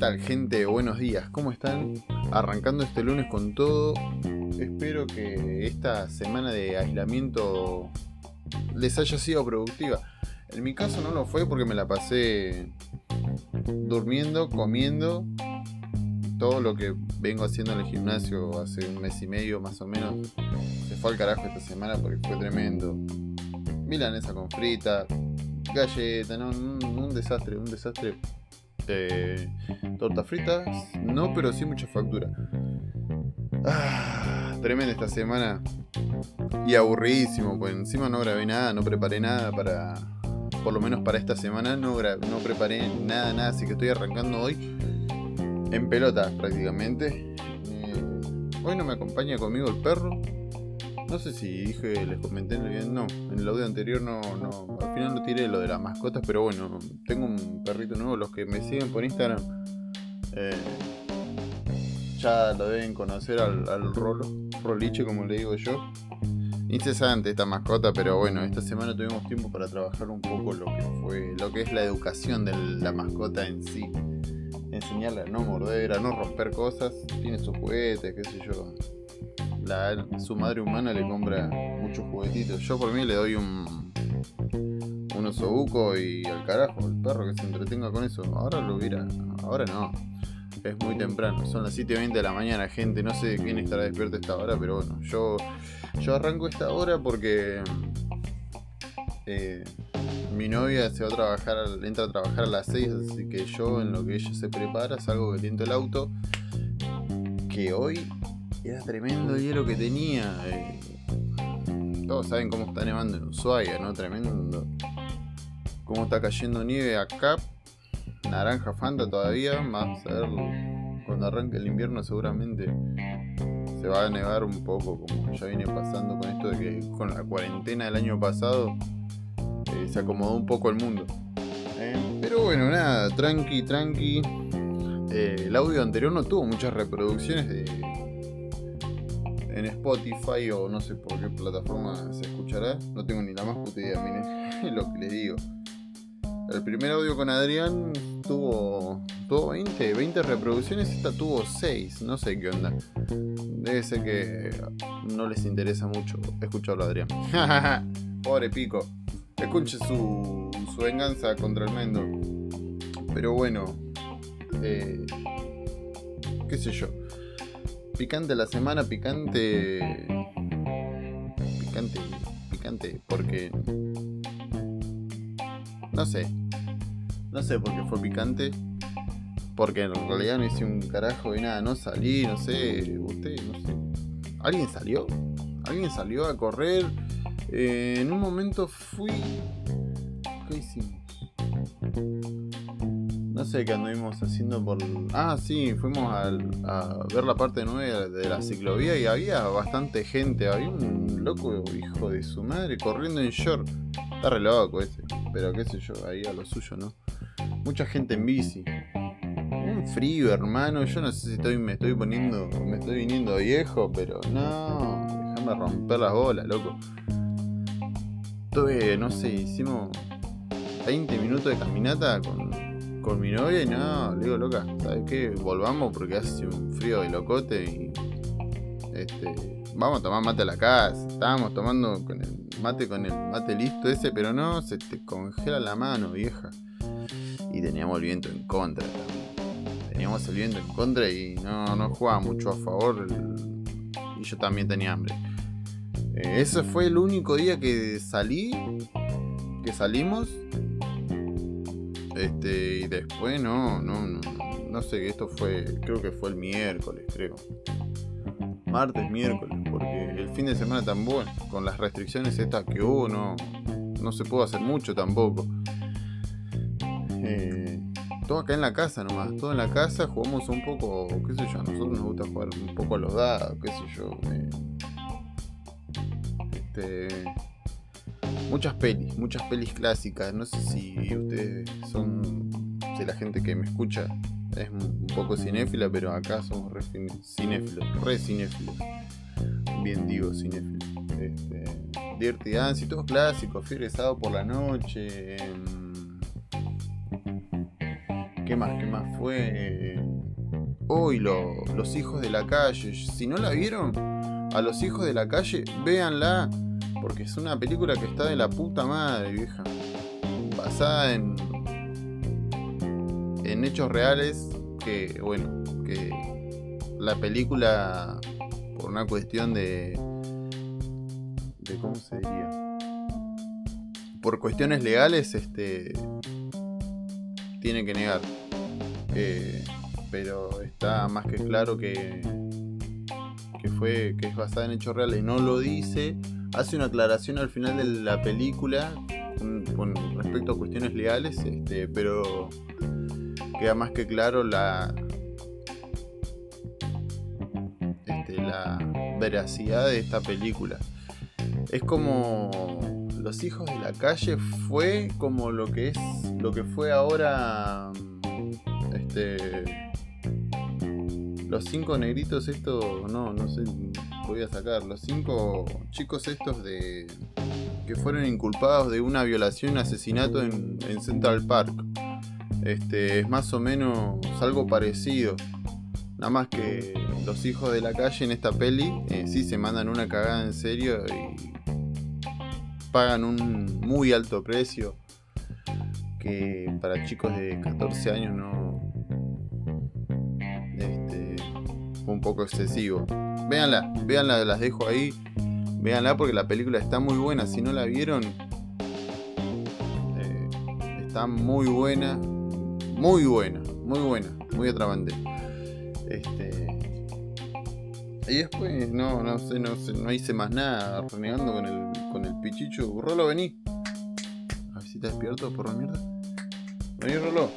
tal gente? Buenos días, ¿cómo están? Arrancando este lunes con todo. Espero que esta semana de aislamiento les haya sido productiva. En mi caso no lo fue porque me la pasé durmiendo, comiendo. Todo lo que vengo haciendo en el gimnasio hace un mes y medio más o menos se fue al carajo esta semana porque fue tremendo. Milanesa con frita, galleta, no, un desastre, un desastre tortas fritas, no, pero sí mucha factura. Ah, tremenda esta semana. Y aburridísimo, pues encima no grabé nada, no preparé nada para. Por lo menos para esta semana no, preparé nada, nada, así que estoy arrancando hoy en pelota prácticamente. Eh, hoy no me acompaña conmigo el perro, no sé si dije, les comenté en el video, no, en el audio anterior no, no, al final no tiré lo de las mascotas, pero bueno, tengo un perrito nuevo, los que me siguen por Instagram eh, ya lo deben conocer al, al Rolo, Roliche como le digo yo. Incesante esta mascota, pero bueno, esta semana tuvimos tiempo para trabajar un poco lo que fue, lo que es la educación de la mascota en sí. Enseñarle a no morder, a no romper cosas, tiene sus juguetes, qué sé yo su madre humana le compra muchos juguetitos. Yo por mí le doy un, un osobuco y al carajo, el perro que se entretenga con eso. Ahora lo hubiera, ahora no. Es muy temprano, son las 7.20 de la mañana, gente. No sé quién estará despierto a esta hora, pero bueno, yo, yo arranco esta hora porque eh, mi novia se va a trabajar, entra a trabajar a las 6, así que yo en lo que ella se prepara salgo que tiento el auto. Que hoy era tremendo hielo que tenía. Eh. Todos saben cómo está nevando en Ushuaia, ¿no? Tremendo. Cómo está cayendo nieve acá. Naranja Fanta todavía. Más a ver cuando arranque el invierno seguramente se va a nevar un poco, como ya viene pasando con esto de que con la cuarentena del año pasado eh, se acomodó un poco el mundo. Eh, pero bueno, nada, tranqui, tranqui. el audio anterior no tuvo muchas reproducciones de, en Spotify o no sé por qué plataforma se escuchará. No tengo ni la más puta idea, miren lo que les digo. El primer audio con Adrián tuvo, tuvo 20, 20 reproducciones, esta tuvo 6, no sé qué onda. Debe ser que no les interesa mucho escucharlo a Adrián. Pobre pico. Escuche su, su venganza contra el Mendo. Pero bueno, eh, qué sé yo picante la semana, picante. Picante, picante, porque. No sé. No sé por qué fue picante. Porque en realidad no hice un carajo de nada, no salí, no sé. Usted, no sé. ¿Alguien salió? ¿Alguien salió a correr? Eh, en un momento fui. ¿Qué hicimos? No sé qué anduvimos haciendo por. Ah, sí, fuimos a, ver la parte nueva de la ciclovía y había bastante gente. Había un loco hijo de su madre corriendo en short. Está re loco ese. Pero qué sé yo, ahí a lo suyo, ¿no? Mucha gente en bici. Un frío, hermano. Yo no sé si estoy, me estoy poniendo. Me estoy viniendo viejo, pero no. Déjame romper las bolas, loco. Tuve, no sé, hicimos 20 minutos de caminata con con mi novia y no, le digo, loca, ¿sabes qué? Volvamos porque hace un frío de locote y. Este, vamos a tomar mate a la casa. Estábamos tomando con el mate con el mate listo ese, pero no, se te congela la mano, vieja. Y teníamos el viento en contra Teníamos el viento en contra y no, no jugaba mucho a favor. y yo también tenía hambre. Eh, ese fue el único día que salí, que salimos este, y después no, no, no, no sé, esto fue, creo que fue el miércoles, creo. Martes, miércoles, porque el fin de semana tampoco, con las restricciones estas que hubo, no, no se pudo hacer mucho tampoco. Eh, todo acá en la casa nomás, todo en la casa, jugamos un poco, qué sé yo, a nosotros nos gusta jugar un poco a los dados, qué sé yo. Eh, este muchas pelis, muchas pelis clásicas. No sé si ustedes son, si la gente que me escucha es un poco cinéfila, pero acá somos re cinéfilos, re cinéfilos. Bien digo cinéfilos. Este, Dirty Dance y todos clásicos, Fiebre por la noche. Em, ¿Qué más? ¿Qué más fue? Hoy los hijos de la calle. Si no la vieron, a los hijos de la calle, véanla. Porque es una película que está de la puta madre, vieja. Basada en. en hechos reales. Que, bueno, que la película, por una cuestión de. de ¿Cómo se diría? Por cuestiones legales, este. tiene que negar. Eh, pero está más que claro que, que fue que es basada en hechos reales. No lo dice. Hace una aclaración al final de la película con, respecto a cuestiones legales, este, pero queda más que claro la este, la veracidad de esta película. Es como Los hijos de la calle fue como lo que es lo que fue ahora este los cinco negritos estos, no, no sé, voy a sacar, los cinco chicos estos de que fueron inculpados de una violación un asesinato en, Central Park. Este, es más o menos algo parecido. Nada más que los hijos de la calle en esta peli eh, sí se mandan una cagada en serio y pagan un muy alto precio que para chicos de 14 años no, un poco excesivo. Véanla, véanla, las dejo ahí. Véanla porque la película está muy buena. Si no la vieron, eh, está muy buena. Muy buena, muy buena, muy atrapante. Este. Y después, no, no sé, no sé, no hice más nada renegando con el, con el pichicho. Rolo, vení. A ver si te despierto, por la mierda. Vení, Rolo.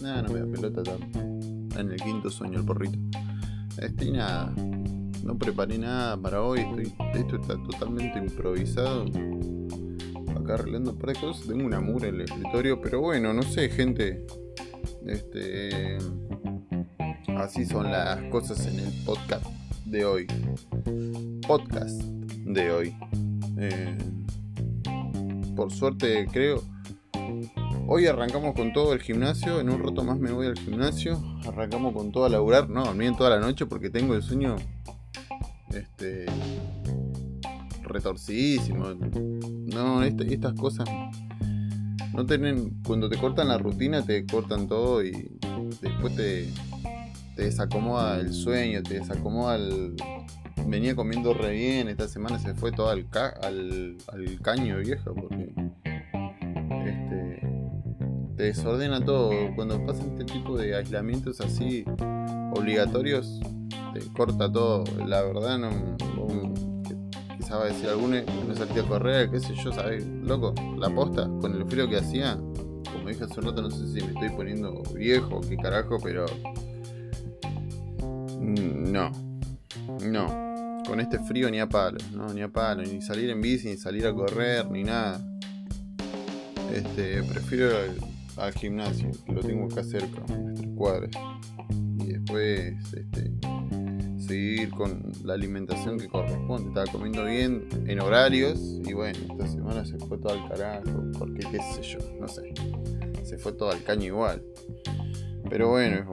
Nada, no me da pelota en el quinto sueño, el porrito. Este, nada, no preparé nada para hoy, esto está totalmente improvisado. Acá arreglando un par de cosas, tengo una mura en el escritorio, pero bueno, no sé, gente. Este. Así son las cosas en el podcast de hoy. Podcast de hoy. Eh, por suerte, creo Hoy arrancamos con todo el gimnasio, en un rato más me voy al gimnasio, arrancamos con todo a laburar, no, dormí toda la noche porque tengo el sueño este retorcidísimo. No, estas cosas no tienen cuando te cortan la rutina te cortan todo y después te, te desacomoda el sueño, te desacomoda el venía comiendo re bien, esta semana se fue todo al, al, al caño viejo porque te desordena todo. Cuando pasan este tipo de aislamientos así obligatorios, te corta todo. La verdad, no. quizás va a decir alguno, no salí a correr, qué sé yo, ¿sabes? Loco, la posta, con el frío que hacía, como dije hace un rato, no sé si me estoy poniendo viejo, qué carajo, pero. No. No. Con este frío ni a palo, no, ni a palo, ni salir en bici, ni salir a correr, ni nada. Este, prefiero al gimnasio, lo tengo acá cerca, en tres cuadras. Y después este, seguir con la alimentación que corresponde. Estaba comiendo bien en horarios y bueno, esta semana se fue todo al carajo, porque qué sé yo, no sé. Se fue todo al caño igual. Pero bueno,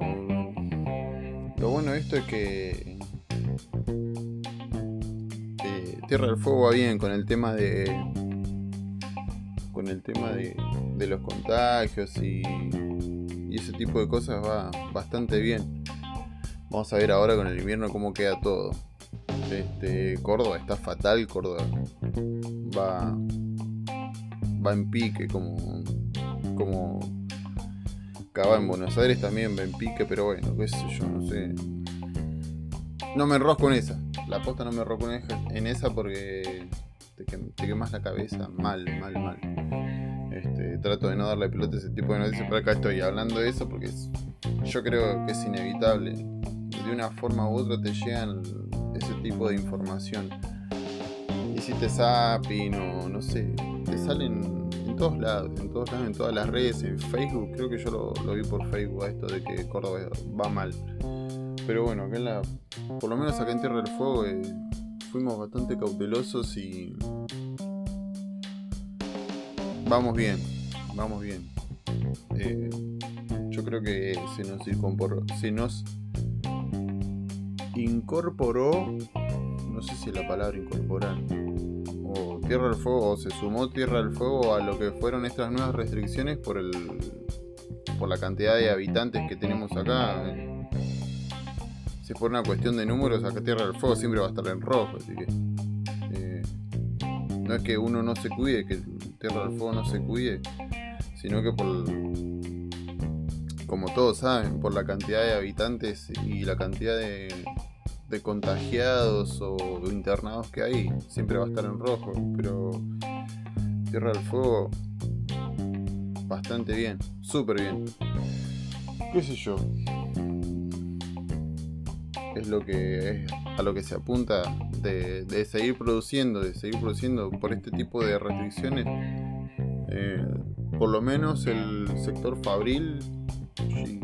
lo bueno de esto es que eh, Tierra del Fuego va bien con el tema de con el tema de, los contagios y, ese tipo de cosas va bastante bien. Vamos a ver ahora con el invierno cómo queda todo. Este, Córdoba está fatal, Córdoba va, va en pique como, como acaba en Buenos Aires también va en pique, pero bueno, qué sé yo, no sé. No me enrosco en esa. La posta no me enrosco en esa porque te, te quemas la cabeza mal, mal, mal. Este, trato de no darle pelota a ese tipo de noticias, pero acá estoy hablando de eso porque yo creo que es inevitable. De una forma u otra te llegan ese tipo de información. Y si te zapping o no sé, te salen en todos lados, en todos lados, en todas las redes, en Facebook, creo que yo lo, vi por Facebook a esto de que Córdoba va mal. Pero bueno, acá en la, por lo menos acá en Tierra del Fuego eh, fuimos bastante cautelosos y vamos bien, vamos bien. Eh, yo creo que se nos se nos incorporó, no sé si la palabra incorporar, o Tierra del Fuego, o se sumó Tierra del Fuego a lo que fueron estas nuevas restricciones por el por la cantidad de habitantes que tenemos acá. Si fuera una cuestión de números, acá Tierra del Fuego siempre va a estar en rojo, así que eh, no es que uno no se cuide, que Tierra del Fuego no se cuide, sino que por como todos saben, por la cantidad de habitantes y la cantidad de, de contagiados o internados que hay, siempre va a estar en rojo. Pero Tierra del Fuego, bastante bien, súper bien. ¿Qué sé yo? Es lo que es a lo que se apunta de, de seguir produciendo, de seguir produciendo por este tipo de restricciones. Eh, por lo menos el sector fabril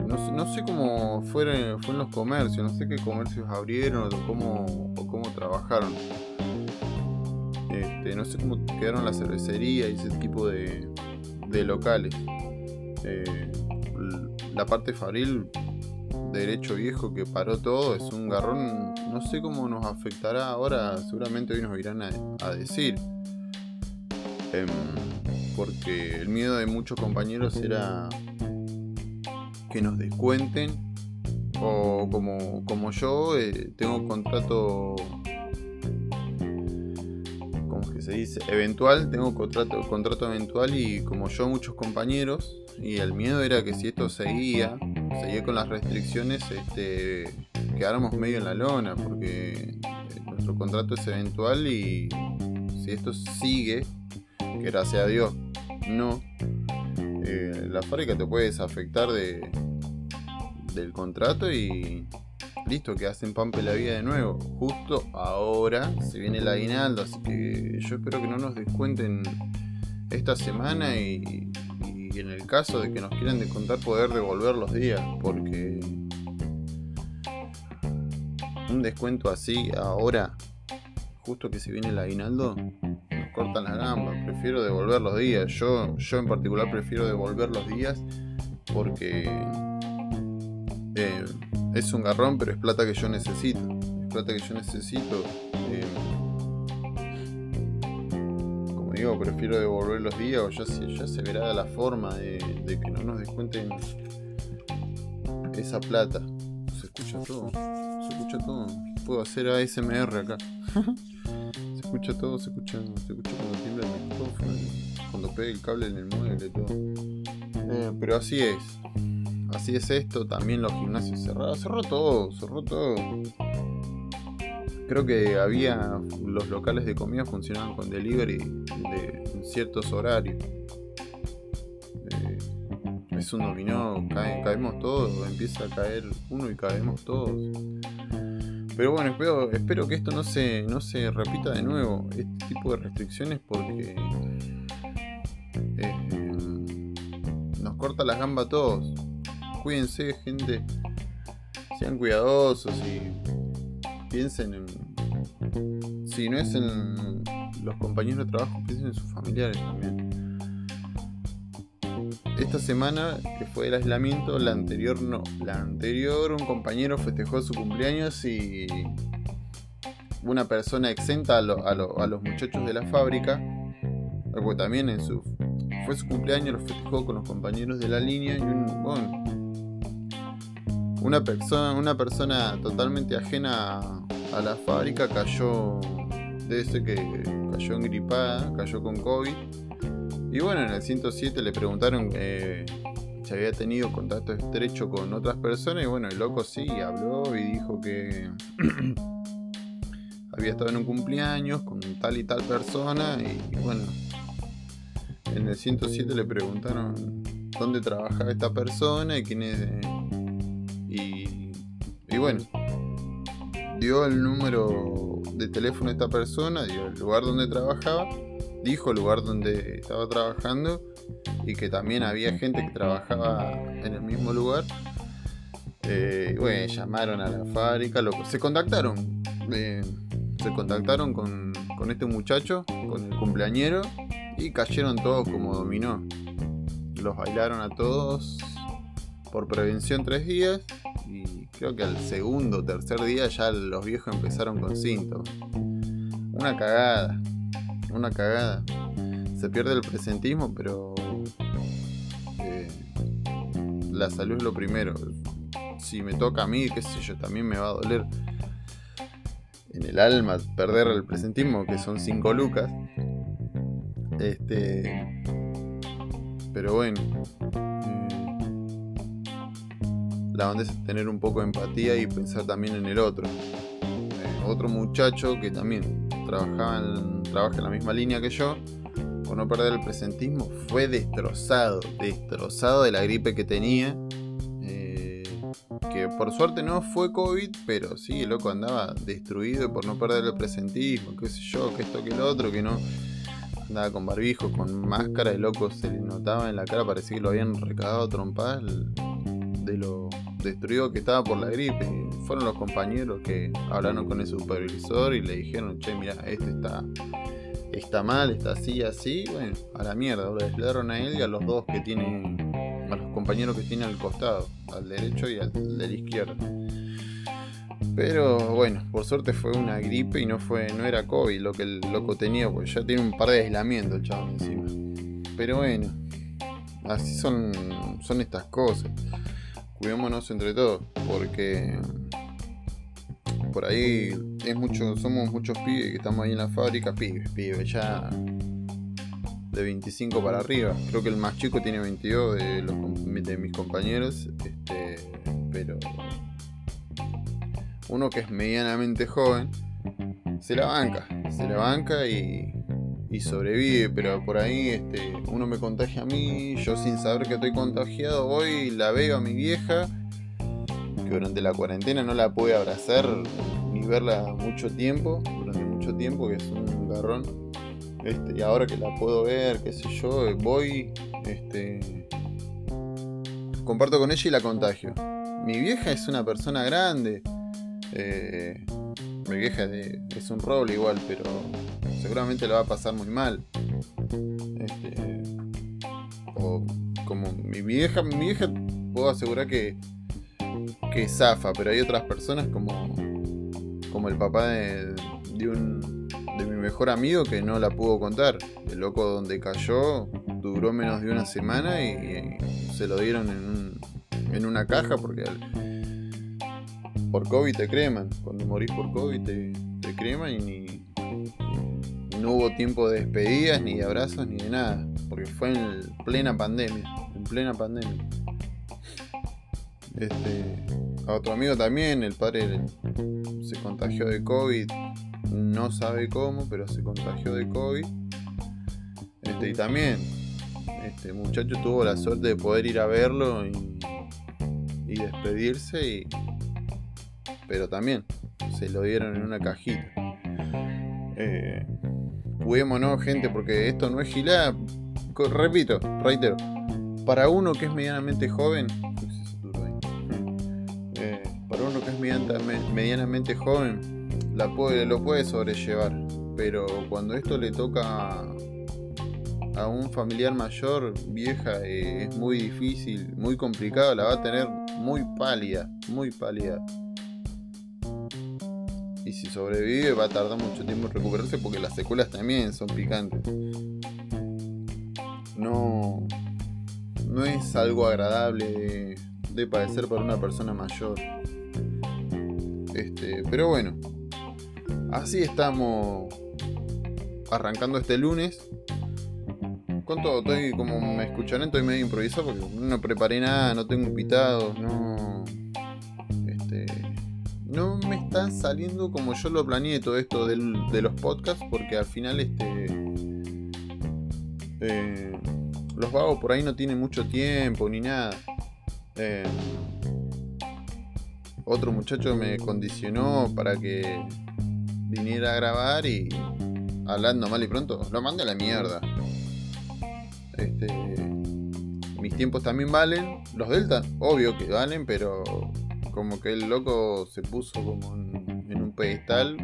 no, sé, cómo fue, fue en los comercios, no sé qué comercios abrieron o cómo, cómo trabajaron. Este, no sé cómo quedaron la cervecería y ese tipo de, locales. Eh, la parte fabril, derecho viejo que paró todo, es un garrón. No sé cómo nos afectará ahora, seguramente hoy nos irán a, decir. Em, porque el miedo de muchos compañeros era que nos descuenten. O como, como yo, eh, tengo contrato. ¿Cómo es que se dice? Eventual, tengo contrato, contrato eventual y como yo, muchos compañeros. Y el miedo era que si esto seguía, seguía con las restricciones, este, quedáramos medio en la lona, porque nuestro contrato es eventual y si esto sigue, que gracias a Dios no, eh, la fábrica te puede desafectar de, del contrato y listo, que hacen pampe la vida de nuevo. Justo ahora se viene el aguinaldo, así que yo espero que no nos descuenten esta semana y, en el caso de que nos quieran descontar poder devolver los días, porque un descuento así ahora, justo que se viene el aguinaldo, cortan la gamba, prefiero devolver los días. Yo, yo en particular prefiero devolver los días porque eh, es un garrón, pero es plata que yo necesito. Es plata que yo necesito. Eh, como digo, prefiero devolver los días o ya se, ya se verá la forma de, que no nos descuenten esa plata. Se escucha todo, se escucha todo. Puedo hacer ASMR acá. escucha todo, se escucha, se escucha cuando tiembla el micrófono, cuando pega el cable en el mueble, todo. Eh, pero así es. Así es esto, también los gimnasios cerrados. Cerró todo, cerró todo. Creo que había los locales de comida funcionaban con delivery de ciertos horarios. Eh, es un dominó, caemos todos, empieza a caer uno y caemos todos. Pero bueno, espero, espero que esto no se, no se repita de nuevo, este tipo de restricciones, porque eh, nos corta las gambas a todos. Cuídense, gente. Sean cuidadosos y piensen en. Si no es en los compañeros de trabajo, piensen en sus familiares también esta semana, que fue el aislamiento, la anterior no. La anterior un compañero festejó su cumpleaños y una persona exenta a, los muchachos de la fábrica, porque también en su, fue su cumpleaños, lo festejó con los compañeros de la línea y un, bueno, una persona, una persona totalmente ajena a, la fábrica cayó, de ese que cayó en gripada, cayó con COVID. Y bueno, en el 107 le preguntaron eh, si había tenido contacto estrecho con otras personas y bueno, el loco sí habló y dijo que había estado en un cumpleaños con tal y tal persona y, bueno, en el 107 le preguntaron dónde trabajaba esta persona y quién es... bueno, dio el número de teléfono de esta persona, dio el lugar donde trabajaba dijo el lugar donde estaba trabajando y que también había gente que trabajaba en el mismo lugar. Eh, bueno, llamaron a la fábrica, se contactaron. Eh, se contactaron con, con, este muchacho, con el cumpleañero, y cayeron todos como dominó. los bailaron a todos por prevención tres días y creo que al segundo o tercer día ya los viejos empezaron con síntomas. Una cagada, una cagada. Se pierde el presentismo, pero eh, la salud es lo primero. Si me toca a mí, qué sé yo, también me va a doler en el alma perder el presentismo, que son 5 lucas. Este. Pero bueno. La onda es tener un poco de empatía y pensar también en el otro. Eh, otro muchacho que también trabajaba en, trabaja en la misma línea que yo, por no perder el presentismo, fue destrozado, destrozado de la gripe que tenía que por suerte no fue COVID, pero sí, el loco andaba destruido por no perder el presentismo, qué sé yo, que esto, que el otro, que no andaba con barbijo, con máscara, el loco se le notaba en la cara, parecía que lo habían recagado trompadas de lo destruido que estaba por la gripe. Fueron los compañeros que hablaron con el supervisor y le dijeron, che, mira, este está, está mal, está así, así, bueno, a la mierda, lo deslearon a él y a los dos que tienen a los compañeros que tiene al costado, al derecho y al del izquierdo. Pero bueno, por suerte fue una gripe y no fue no era COVID lo que el loco tenía, porque ya tiene un par de aislamientos el encima. Pero bueno, así son, son estas cosas. Cuidémonos entre todos, porque por ahí es mucho, somos muchos pibes que estamos ahí en la fábrica, pibes, pibes, ya de 25 para arriba. Creo que el más chico tiene 22 de, los, de mis compañeros. Este, pero uno que es medianamente joven se la banca, se la banca y, y sobrevive, pero por ahí este, uno me contagia a mí, yo sin saber que estoy contagiado voy y la veo a mi vieja, que durante la cuarentena no la pude abrazar ni verla mucho tiempo, durante mucho tiempo, que es un garrón. Este, y ahora que la puedo ver, qué sé yo, voy, este, comparto con ella y la contagio. Mi vieja es una persona grande. Eh, mi vieja es un roble igual, pero seguramente la va a pasar muy mal. Este, o como mi vieja, mi vieja puedo asegurar que que zafa, pero hay otras personas como como el papá de un de mi mejor amigo que no la pudo contar. El loco donde cayó duró menos de una semana y, se lo dieron en, en una caja porque por COVID te creman. Cuando morís por COVID te, te creman y, no hubo tiempo de despedidas, ni de abrazos, ni de nada. Porque fue en plena pandemia. En plena pandemia. Este, a otro amigo también, el padre se contagió de COVID no sabe cómo, pero se contagió de COVID. Este, y también, este muchacho tuvo la suerte de poder ir a verlo y, despedirse, pero también se lo dieron en una cajita. Eh, cuidémonos, gente, porque esto no es gilada. Repito, reitero, para uno que es medianamente joven, eh, para uno que es medianamente joven, lo puede sobrellevar, pero cuando esto le toca a un familiar mayor, vieja, eh, es muy difícil, muy complicado, la va a tener muy pálida, muy pálida. Y si sobrevive va a tardar mucho tiempo en recuperarse porque las secuelas también son picantes. No, no es algo agradable de, de padecer para una persona mayor. Este, pero bueno, Así estamos arrancando este lunes. Con todo, estoy como me escucharán, estoy medio improvisado porque no preparé nada, no tengo invitados, no. Saliendo como yo lo planeé todo esto de los podcasts, porque al final este. Eh, los vagos por ahí no tienen mucho tiempo ni nada. Eh, otro muchacho me condicionó para que viniera a grabar y hablando mal y pronto, lo mandé a la mierda. Este, mis tiempos también valen, los Delta, obvio que valen, pero como que el loco se puso como en, un pedestal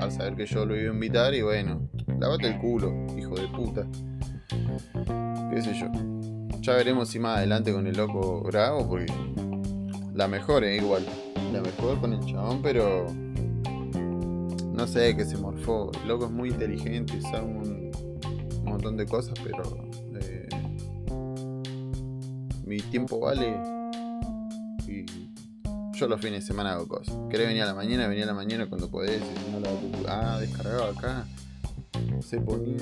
al saber que yo lo iba a invitar y bueno, lavate el culo, hijo de puta. Qué sé yo. Ya veremos si más adelante con el loco grabo, porque la mejor es igual. La mejor con el chabón, pero no sé qué se morfó. El loco es muy inteligente, sabe un, montón de cosas, pero eh, mi tiempo vale yo los fines de semana hago cosas. ¿Querés venir a la mañana? Venía a la mañana cuando podés. No la, ah, descargado acá. Se ponía.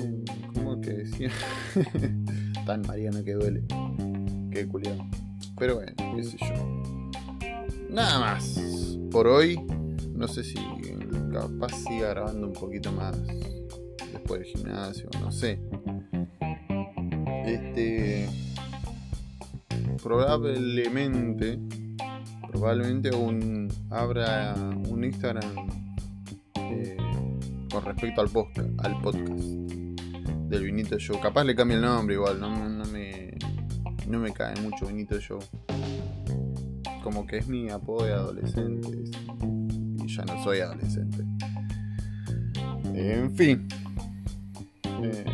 ¿Cómo que decía? Tan Mariana que duele. Qué culiado. Pero bueno, qué sé yo. Nada más. Por hoy. No sé si capaz siga grabando un poquito más después del gimnasio. No sé. Este. Probablemente probablemente un, abra un Instagram eh, con respecto al, podcast, del Vinito Show. Capaz le cambie el nombre igual, no, me, no me cae mucho Vinito Show. Como que es mi apodo de adolescente y ya no soy adolescente. En fin. Eh,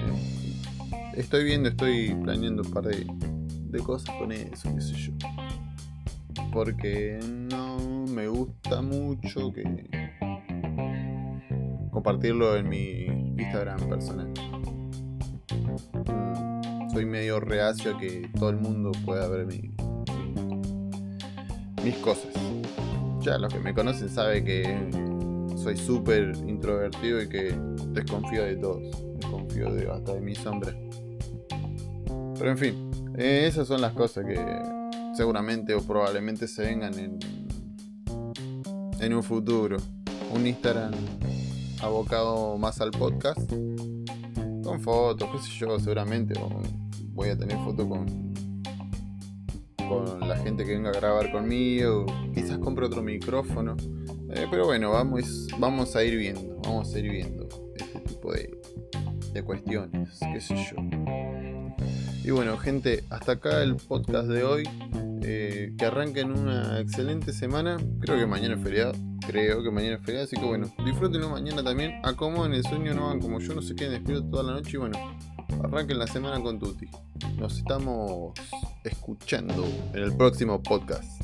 estoy viendo, estoy planeando un par de, de cosas con eso, qué sé yo porque no me gusta mucho que compartirlo en mi Instagram personal. Mm, soy medio reacio a que todo el mundo pueda ver mi, mis cosas. Ya los que me conocen saben que soy súper introvertido y que desconfío de todos. Desconfío de, hasta de mi sombra. Pero en fin, esas son las cosas que seguramente o probablemente se vengan en, en un futuro. Un Instagram abocado más al podcast. Con fotos, qué sé yo, seguramente. voy a tener fotos con, con la gente que venga a grabar conmigo. Quizás compre otro micrófono. Eh, pero bueno, vamos, vamos a ir viendo. Vamos a ir viendo este tipo de, de cuestiones. Qué sé yo. Y bueno, gente, hasta acá el podcast de hoy. Eh, que arranquen una excelente semana. Creo que mañana es feriado. Creo que mañana es feriado. Así que bueno, disfrútenlo mañana también. Acomoden el sueño, no van como yo, no se queden despiertos toda la noche. Y bueno, arranquen la semana con Tuti. Nos estamos escuchando en el próximo podcast.